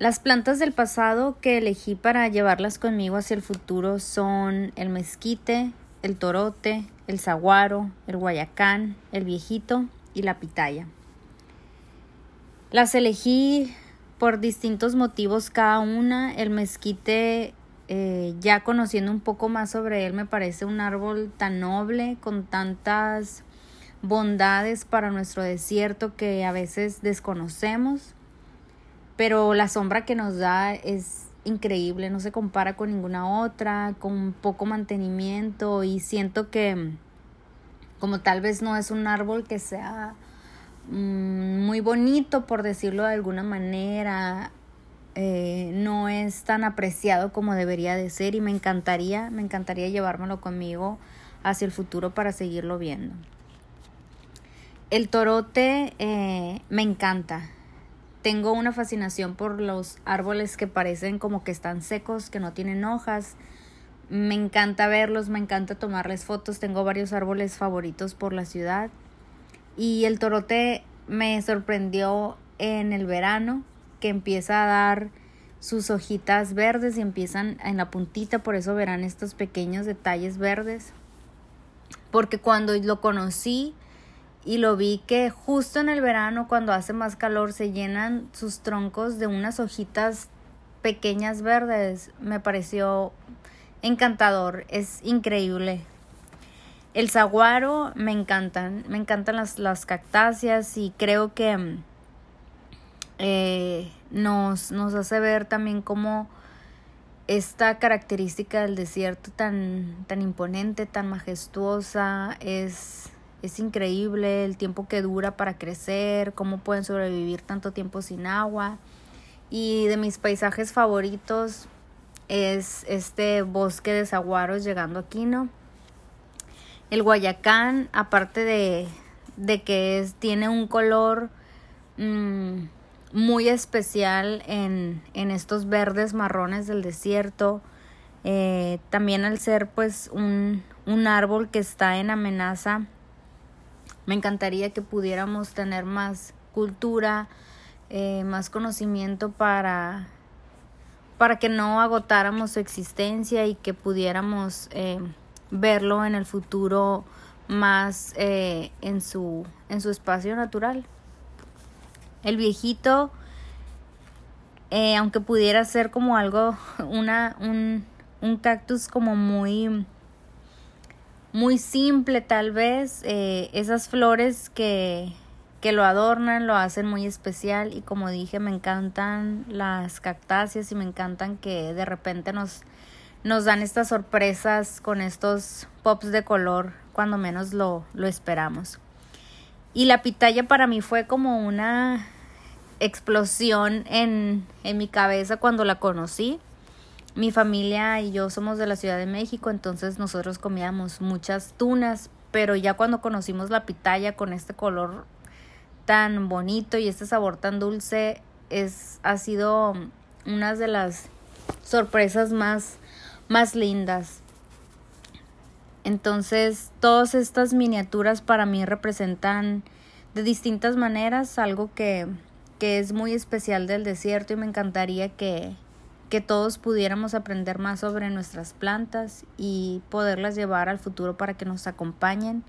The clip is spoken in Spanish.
Las plantas del pasado que elegí para llevarlas conmigo hacia el futuro son el mezquite, el torote, el saguaro, el guayacán, el viejito y la pitaya. Las elegí por distintos motivos cada una. El mezquite, eh, ya conociendo un poco más sobre él, me parece un árbol tan noble, con tantas bondades para nuestro desierto que a veces desconocemos pero la sombra que nos da es increíble, no se compara con ninguna otra, con poco mantenimiento y siento que como tal vez no es un árbol que sea mm, muy bonito por decirlo de alguna manera, eh, no es tan apreciado como debería de ser y me encantaría, me encantaría llevármelo conmigo hacia el futuro para seguirlo viendo. El torote eh, me encanta, tengo una fascinación por los árboles que parecen como que están secos, que no tienen hojas. Me encanta verlos, me encanta tomarles fotos. Tengo varios árboles favoritos por la ciudad. Y el torote me sorprendió en el verano, que empieza a dar sus hojitas verdes y empiezan en la puntita, por eso verán estos pequeños detalles verdes. Porque cuando lo conocí, y lo vi que justo en el verano cuando hace más calor se llenan sus troncos de unas hojitas pequeñas verdes. Me pareció encantador, es increíble. El saguaro me encantan, me encantan las, las cactáceas y creo que eh, nos, nos hace ver también como esta característica del desierto tan, tan imponente, tan majestuosa, es es increíble el tiempo que dura para crecer, cómo pueden sobrevivir tanto tiempo sin agua. Y de mis paisajes favoritos es este bosque de saguaros llegando aquí, ¿no? El Guayacán, aparte de, de que es, tiene un color mm, muy especial en, en, estos verdes marrones del desierto, eh, también al ser pues un, un árbol que está en amenaza me encantaría que pudiéramos tener más cultura, eh, más conocimiento para, para que no agotáramos su existencia y que pudiéramos eh, verlo en el futuro más eh, en, su, en su espacio natural. El viejito, aunque pudiera ser como algo, una, un, un cactus como muy muy simple tal vez, eh, esas flores que, que lo adornan, lo hacen muy especial y como dije me encantan las cactáceas y me encantan que de repente nos, nos dan estas sorpresas con estos pops de color cuando menos lo, lo esperamos. Y la pitaya para mí fue como una explosión en, en mi cabeza cuando la conocí mi familia y yo somos de la Ciudad de México, entonces nosotros comíamos muchas tunas, pero ya cuando conocimos la pitaya con este color tan bonito y este sabor tan dulce, es, ha sido una de las sorpresas más, más lindas. Entonces, todas estas miniaturas para mí representan de distintas maneras algo que, que es muy especial del desierto y me encantaría que, que todos pudiéramos aprender más sobre nuestras plantas y poderlas llevar al futuro para que nos acompañen